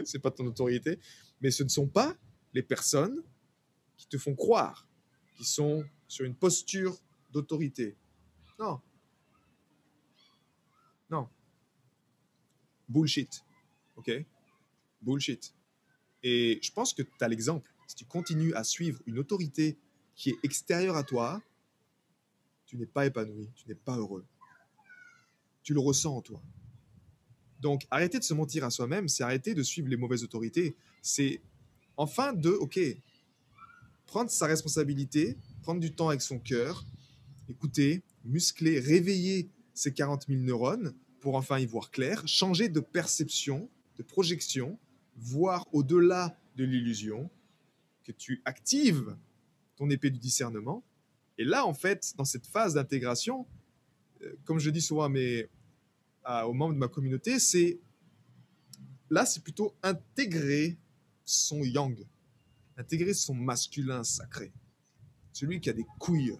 c'est pas ton autorité, mais ce ne sont pas les personnes qui te font croire qui sont sur une posture d'autorité. Non. Non. Bullshit. OK? Bullshit. Et je pense que tu as l'exemple. Si tu continues à suivre une autorité qui est extérieure à toi, tu n'es pas épanoui, tu n'es pas heureux. Tu le ressens en toi. Donc, arrêter de se mentir à soi-même, c'est arrêter de suivre les mauvaises autorités. C'est enfin de, OK, prendre sa responsabilité, prendre du temps avec son cœur, écouter, muscler, réveiller ses 40 000 neurones pour enfin y voir clair, changer de perception, de projection, voir au-delà de l'illusion, que tu actives ton épée du discernement. Et là, en fait, dans cette phase d'intégration, euh, comme je dis souvent à mes, aux membres de ma communauté, c'est là, c'est plutôt intégrer son yang, intégrer son masculin sacré, celui qui a des couilles,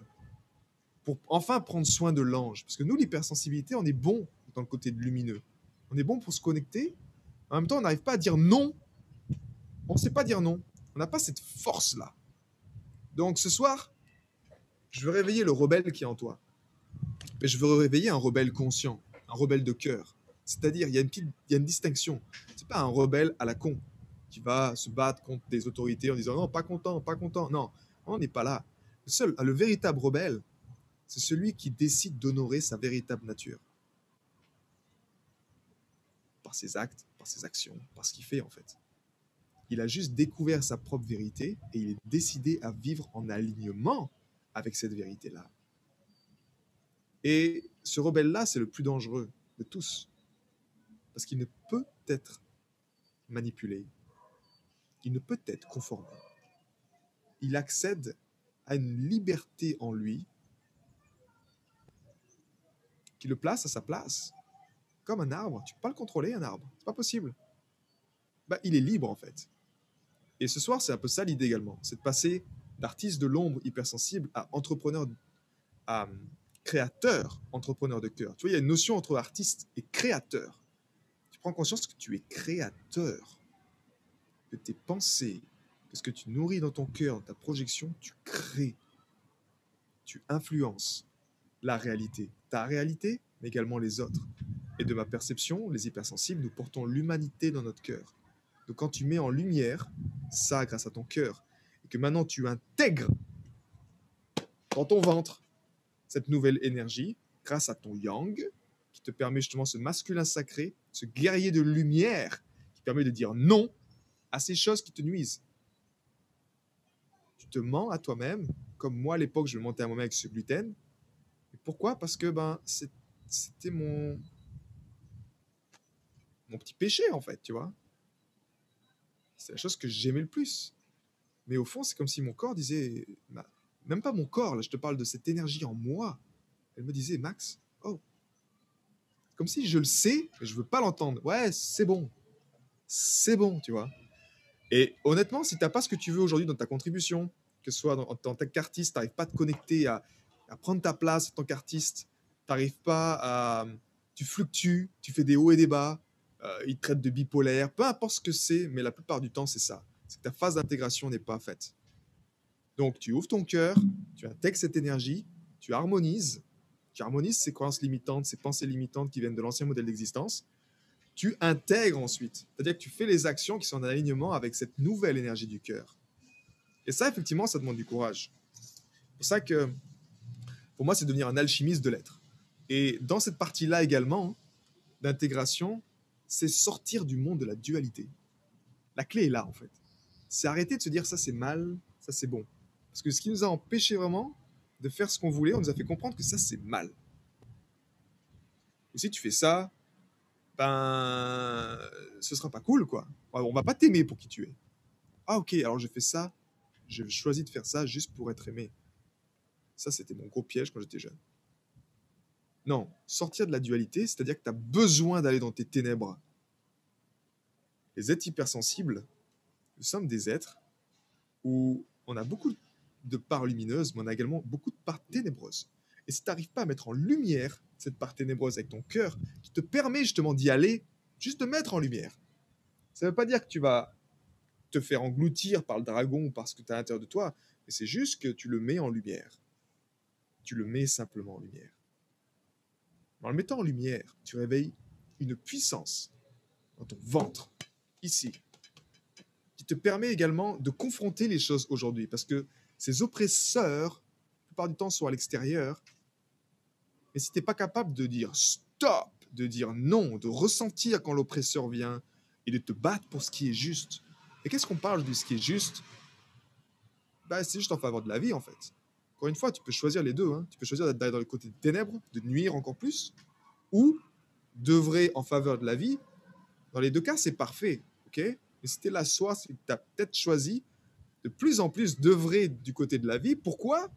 pour enfin prendre soin de l'ange. Parce que nous, l'hypersensibilité, on est bon dans le côté lumineux. On est bon pour se connecter. En même temps, on n'arrive pas à dire non. On ne sait pas dire non. On n'a pas cette force-là. Donc ce soir, je veux réveiller le rebelle qui est en toi. Mais je veux réveiller un rebelle conscient, un rebelle de cœur. C'est-à-dire, il y a une petite, il y a une distinction. Pas un rebelle à la con qui va se battre contre des autorités en disant non, pas content, pas content. Non, on n'est pas là. Le seul, le véritable rebelle, c'est celui qui décide d'honorer sa véritable nature. Par ses actes, par ses actions, par ce qu'il fait en fait. Il a juste découvert sa propre vérité et il est décidé à vivre en alignement avec cette vérité-là. Et ce rebelle-là, c'est le plus dangereux de tous. Parce qu'il ne peut être manipulé. Il ne peut être conformé. Il accède à une liberté en lui qui le place à sa place. Comme un arbre. Tu peux pas le contrôler, un arbre. C'est pas possible. Bah, il est libre, en fait. Et ce soir, c'est un peu ça l'idée également. C'est de passer d'artiste de l'ombre hypersensible à entrepreneur, à créateur, entrepreneur de cœur. Tu vois, il y a une notion entre artiste et créateur. Tu prends conscience que tu es créateur. de tes pensées, de ce que tu nourris dans ton cœur, dans ta projection, tu crées, tu influences la réalité, ta réalité, mais également les autres. Et de ma perception, les hypersensibles, nous portons l'humanité dans notre cœur. Donc quand tu mets en lumière ça grâce à ton cœur, et que maintenant tu intègres dans ton ventre cette nouvelle énergie, grâce à ton yang, qui te permet justement ce masculin sacré, ce guerrier de lumière, qui permet de dire non à ces choses qui te nuisent. Tu te mens à toi-même, comme moi à l'époque, je me mentais à moi-même avec ce gluten. Et pourquoi? Parce que ben, c'était mon, mon petit péché, en fait, tu vois. C'est la chose que j'aimais le plus. Mais au fond, c'est comme si mon corps disait, bah, même pas mon corps, là, je te parle de cette énergie en moi. Elle me disait, Max, oh, comme si je le sais, mais je veux pas l'entendre. Ouais, c'est bon. C'est bon, tu vois. Et honnêtement, si tu n'as pas ce que tu veux aujourd'hui dans ta contribution, que ce soit en tant qu'artiste, tu n'arrives pas à te connecter, à, prendre ta place en tant qu'artiste, tu n'arrives pas à... Tu fluctues, tu fais des hauts et des bas, euh, ils te traitent de bipolaire, peu importe ce que c'est, mais la plupart du temps, c'est ça. C'est que ta phase d'intégration n'est pas faite. Donc, tu ouvres ton cœur, tu intègres cette énergie, tu harmonises, tu harmonises ces croyances limitantes, ces pensées limitantes qui viennent de l'ancien modèle d'existence, tu intègres ensuite. C'est-à-dire que tu fais les actions qui sont en alignement avec cette nouvelle énergie du cœur. Et ça, effectivement, ça demande du courage. C'est pour ça que, pour moi, c'est devenir un alchimiste de l'être. Et dans cette partie-là également, d'intégration, c'est sortir du monde de la dualité. La clé est là, en fait. C'est arrêter de se dire ça c'est mal, ça c'est bon. Parce que ce qui nous a empêché vraiment de faire ce qu'on voulait, on nous a fait comprendre que ça c'est mal. Et si tu fais ça, ben, ce sera pas cool, quoi. On va pas t'aimer pour qui tu es. Ah, ok, alors j'ai fait ça, j'ai choisi de faire ça juste pour être aimé. Ça, c'était mon gros piège quand j'étais jeune. Non, sortir de la dualité, c'est-à-dire que tu as besoin d'aller dans tes ténèbres. Les êtres hypersensibles, nous sommes des êtres où on a beaucoup de parts lumineuses, mais on a également beaucoup de parts ténébreuses. Et si tu n'arrives pas à mettre en lumière cette part ténébreuse avec ton cœur, qui te permet justement d'y aller, juste de mettre en lumière, ça ne veut pas dire que tu vas te faire engloutir par le dragon ou par ce que tu as à l'intérieur de toi, mais c'est juste que tu le mets en lumière. Tu le mets simplement en lumière. En le mettant en lumière, tu réveilles une puissance dans ton ventre, ici, qui te permet également de confronter les choses aujourd'hui. Parce que ces oppresseurs, la plupart du temps, sont à l'extérieur. Mais si tu n'es pas capable de dire stop, de dire non, de ressentir quand l'oppresseur vient et de te battre pour ce qui est juste. Et qu'est-ce qu'on parle de ce qui est juste? Bah, C'est juste en faveur de la vie, en fait. Encore une fois, tu peux choisir les deux. Hein. Tu peux choisir d'aller dans le côté des ténèbres, de nuire encore plus, ou d'œuvrer en faveur de la vie. Dans les deux cas, c'est parfait. ok? Mais si tu es là, soit tu as peut-être choisi de plus en plus d'œuvrer du côté de la vie. Pourquoi?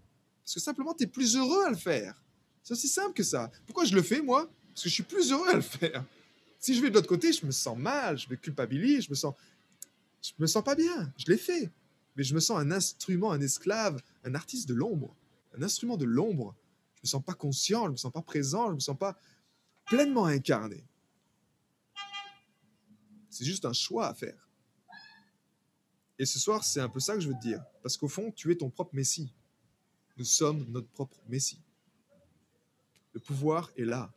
Parce que simplement, tu es plus heureux à le faire. C'est aussi simple que ça. Pourquoi je le fais, moi? Parce que je suis plus heureux à le faire. Si je vais de l'autre côté, je me sens mal, je me culpabilise, je me sens, je me sens pas bien. Je l'ai fait mais je me sens un instrument, un esclave, un artiste de l'ombre, un instrument de l'ombre. Je me sens pas conscient, je me sens pas présent, je me sens pas pleinement incarné. C'est juste un choix à faire. Et ce soir, c'est un peu ça que je veux te dire. Parce qu'au fond, tu es ton propre Messie. Nous sommes notre propre Messie. Le pouvoir est là.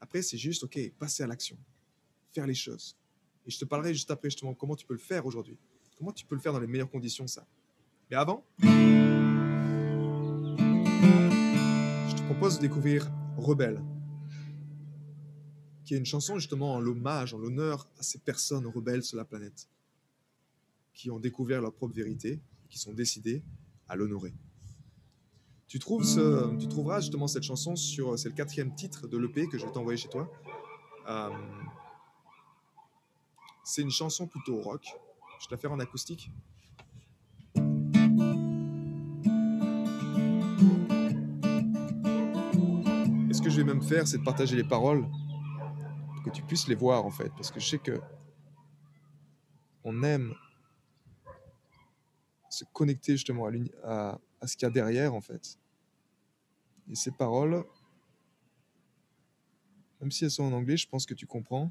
Après, c'est juste, OK, passer à l'action. Faire les choses. Et je te parlerai juste après, justement, comment tu peux le faire aujourd'hui. Comment tu peux le faire dans les meilleures conditions, ça Mais avant, je te propose de découvrir Rebelle, qui est une chanson justement en l'hommage, en l'honneur à ces personnes rebelles sur la planète, qui ont découvert leur propre vérité, qui sont décidées à l'honorer. Tu, trouveras justement cette chanson sur. C'est le quatrième titre de l'EP que je vais t'envoyer chez toi. Euh, c'est une chanson plutôt rock, je te la faire en acoustique. Et ce que je vais même faire, c'est de partager les paroles pour que tu puisses les voir en fait, parce que je sais que on aime se connecter justement à, ce qu'il y a derrière en fait. Et ces paroles, même si elles sont en anglais, je pense que tu comprends.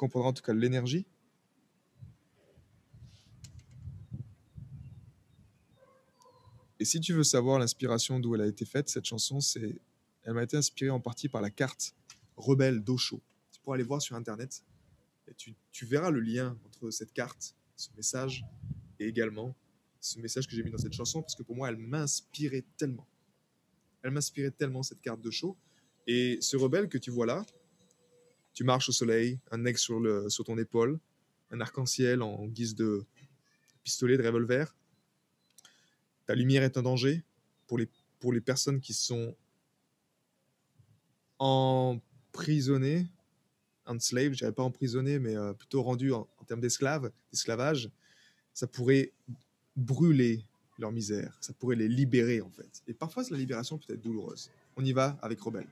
comprendras en tout cas l'énergie. Et si tu veux savoir l'inspiration d'où elle a été faite, cette chanson, elle m'a été inspirée en partie par la carte Rebelle d'Osho. Tu pourras aller voir sur Internet tu, verras le lien entre cette carte, ce message, et également ce message que j'ai mis dans cette chanson, parce que pour moi, elle m'inspirait tellement. Elle m'inspirait tellement, cette carte de show. Et ce rebelle que tu vois là, tu marches au soleil, un aigle sur, ton épaule, un arc-en-ciel en guise de pistolet, de revolver. Ta lumière est un danger pour les personnes qui sont emprisonnées, enslaved, je dirais pas emprisonnées, mais euh, plutôt rendues en, en termes d'esclaves, d'esclavage. Ça pourrait brûler leur misère, ça pourrait les libérer en fait. Et parfois, la libération peut être douloureuse. On y va avec Rebelle.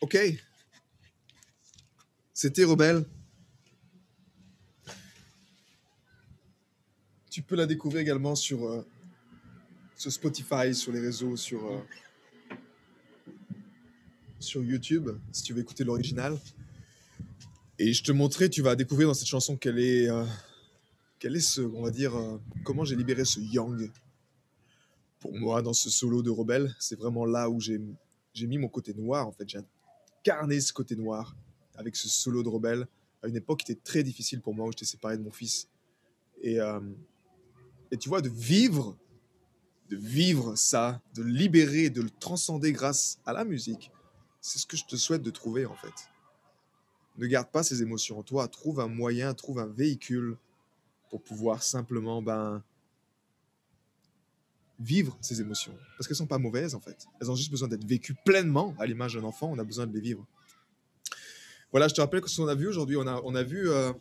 Ok. C'était Rebelle. Tu peux la découvrir également sur, euh, Spotify, sur les réseaux, sur, euh, sur YouTube, si tu veux écouter l'original. Et je te montrerai, tu vas découvrir dans cette chanson quelle est, euh, quel est ce, on va dire, comment j'ai libéré ce yang. Pour moi, dans ce solo de Rebelle, c'est vraiment là où j'ai j'ai mis mon côté noir, en fait. Incarné ce côté noir avec ce solo de Rebelle à une époque qui était très difficile pour moi, où j'étais séparé de mon fils. Et, euh, et tu vois, de vivre, de vivre ça, de libérer, de le transcender grâce à la musique, c'est ce que je te souhaite de trouver, en fait. Ne garde pas ces émotions en toi, trouve un moyen, trouve un véhicule pour pouvoir simplement ben, vivre ces émotions. Parce qu'elles sont pas mauvaises, en fait. Elles ont juste besoin d'être vécues pleinement. À l'image d'un enfant, on a besoin de les vivre. Voilà, je te rappelle que ce qu'on a vu aujourd'hui, on a, on a vu euh,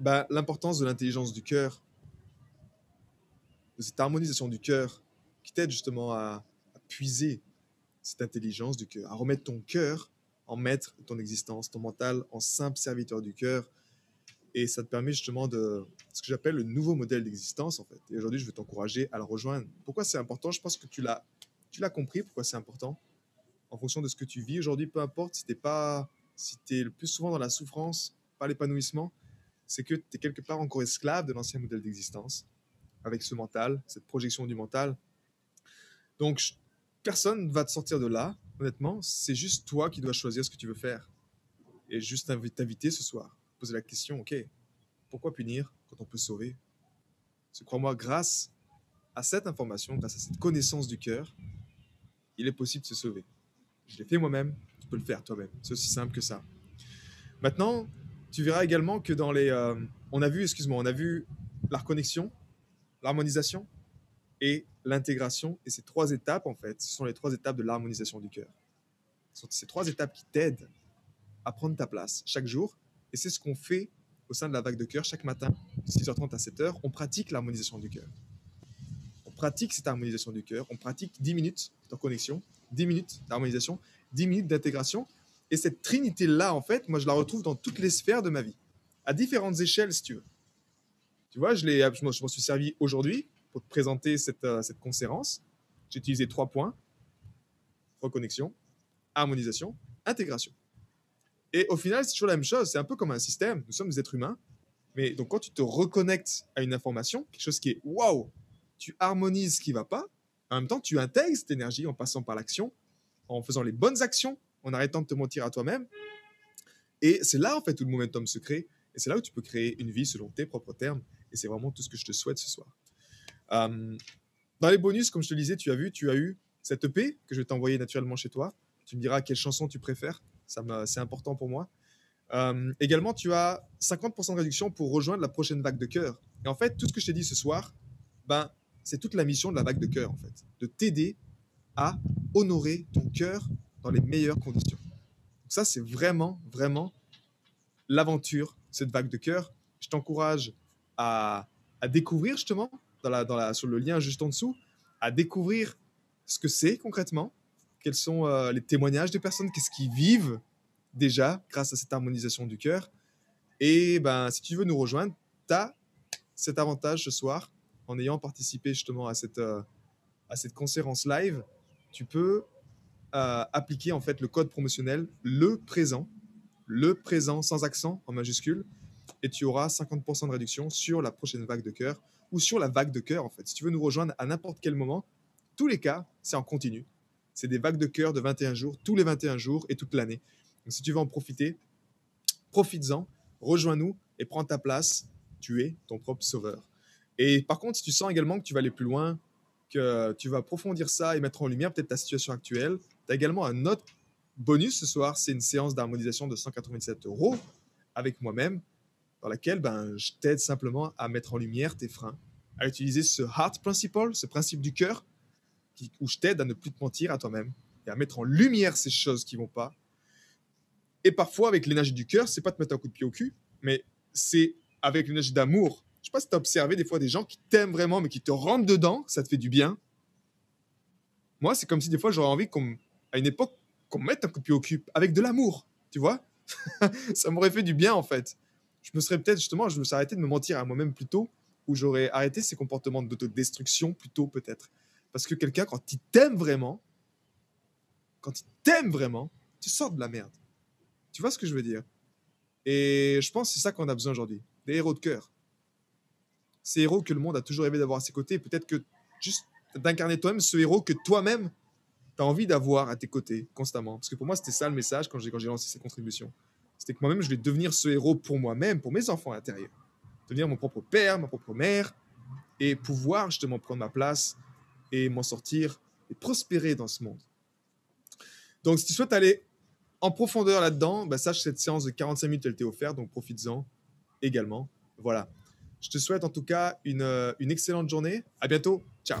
ben, l'importance de l'intelligence du cœur, de cette harmonisation du cœur qui t'aide justement à, puiser cette intelligence du cœur, à remettre ton cœur en maître ton existence, ton mental en simple serviteur du cœur. Et ça te permet justement de ce que j'appelle le nouveau modèle d'existence, en fait. Et aujourd'hui, je veux t'encourager à le rejoindre. Pourquoi c'est important? Je pense que tu l'as, tu l'as compris, pourquoi c'est important. En fonction de ce que tu vis aujourd'hui, peu importe si tu pas, si es le plus souvent dans la souffrance, pas l'épanouissement, c'est que tu es quelque part encore esclave de l'ancien modèle d'existence, avec ce mental, cette projection du mental. Donc, personne ne va te sortir de là, honnêtement. C'est juste toi qui dois choisir ce que tu veux faire. Et juste t'invi- t'inviter ce soir, poser la question, ok, pourquoi punir quand on peut sauver? Parce crois-moi, grâce à cette information, grâce à cette connaissance du cœur, il est possible de se sauver. Je l'ai fait moi-même, tu peux le faire toi-même. C'est aussi simple que ça. Maintenant, tu verras également que dans les... euh, on a vu, excuse-moi, on a vu la reconnexion, l'harmonisation et l'intégration. Et ces trois étapes, en fait, ce sont les trois étapes de l'harmonisation du cœur. Ce sont ces trois étapes qui t'aident à prendre ta place chaque jour. Et c'est ce qu'on fait au sein de la vague de cœur chaque matin, de 6h30 à 7h. On pratique l'harmonisation du cœur. On pratique cette harmonisation du cœur. On pratique 10 minutes de connexion, 10 minutes d'harmonisation, 10 minutes d'intégration. Et cette trinité-là, en fait, moi, je la retrouve dans toutes les sphères de ma vie, à différentes échelles, si tu veux. Tu vois, je, m'en suis servi aujourd'hui pour te présenter cette, euh, cette conférence. J'ai utilisé trois points reconnexion, harmonisation, intégration. Et au final, c'est toujours la même chose. C'est un peu comme un système. Nous sommes des êtres humains. Mais donc, quand tu te reconnectes à une information, quelque chose qui est waouh, tu harmonises ce qui va pas. En même temps, tu intègres cette énergie en passant par l'action, en faisant les bonnes actions, en arrêtant de te mentir à toi-même. Et c'est là, en fait, où le momentum se crée. Et c'est là où tu peux créer une vie selon tes propres termes. Et c'est vraiment tout ce que je te souhaite ce soir. Euh, dans les bonus, comme je te le disais, tu as vu, tu as eu cette EP que je vais t'envoyer naturellement chez toi. Tu me diras quelle chanson tu préfères. C'est important pour moi. Euh, également, tu as 50% de réduction pour rejoindre la prochaine vague de cœur. Et en fait, tout ce que je t'ai dit ce soir, ben, c'est toute la mission de la vague de cœur, en fait. De t'aider à honorer ton cœur dans les meilleures conditions. Donc ça, c'est vraiment, vraiment l'aventure, cette vague de cœur. Je t'encourage à, découvrir justement, sur le lien juste en dessous, à découvrir ce que c'est concrètement, quels sont euh, les témoignages des personnes, qu'est-ce qu'ils vivent déjà grâce à cette harmonisation du cœur. Et ben, si tu veux nous rejoindre, tu as cet avantage ce soir en ayant participé justement à cette, euh, à cette conférence live. Tu peux euh, appliquer en fait le code promotionnel le présent, le présent sans accent en majuscule, et tu auras 50% de réduction sur la prochaine vague de cœur ou sur la vague de cœur en fait. Si tu veux nous rejoindre à n'importe quel moment, tous les cas, c'est en continu. C'est des vagues de cœur de 21 jours, tous les 21 jours et toute l'année. Donc si tu veux en profiter, profites-en, rejoins-nous et prends ta place. Tu es ton propre sauveur. Et par contre, si tu sens également que tu vas aller plus loin, que tu vas approfondir ça et mettre en lumière peut-être ta situation actuelle, tu as également un autre bonus ce soir. C'est une séance d'harmonisation de 187 euros avec moi-même, dans laquelle ben, je t'aide simplement à mettre en lumière tes freins, à utiliser ce heart principle, ce principe du cœur, où je t'aide à ne plus te mentir à toi-même et à mettre en lumière ces choses qui vont pas. Et parfois, avec l'énergie du cœur, c'est pas te mettre un coup de pied au cul, mais c'est avec l'énergie d'amour. Je sais pas si tu as observé des fois des gens qui t'aiment vraiment, mais qui te rentrent dedans, ça te fait du bien. Moi, c'est comme si des fois j'aurais envie, qu'on, à une époque, qu'on me mette un coup de pied au cul avec de l'amour, tu vois? ça m'aurait fait du bien en fait. Je me serais peut-être justement, je me serais arrêté de me mentir à moi-même plus tôt, ou j'aurais arrêté ces comportements d'autodestruction plus tôt peut-être. Parce que quelqu'un, quand il t'aime vraiment, quand il t'aime vraiment, tu sors de la merde. Tu vois ce que je veux dire? Et je pense que c'est ça qu'on a besoin aujourd'hui. Des héros de cœur. Ces héros que le monde a toujours rêvé d'avoir à ses côtés. Peut-être que juste d'incarner toi-même ce héros que toi-même, tu as envie d'avoir à tes côtés constamment. Parce que pour moi, c'était ça le message quand j'ai lancé cette contribution. C'était que moi-même, je vais devenir ce héros pour moi-même, pour mes enfants à l'intérieur. Devenir mon propre père, ma propre mère, et pouvoir justement prendre ma place et m'en sortir et prospérer dans ce monde. Donc, si tu souhaites aller en profondeur là-dedans, bah, sache que cette séance de 45 minutes, elle t'est offerte, donc profites-en également. Voilà. Je te souhaite en tout cas une, euh, une excellente journée. À bientôt. Ciao.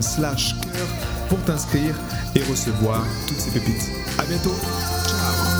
slash cœur pour t'inscrire et recevoir toutes ces pépites. À bientôt. Ciao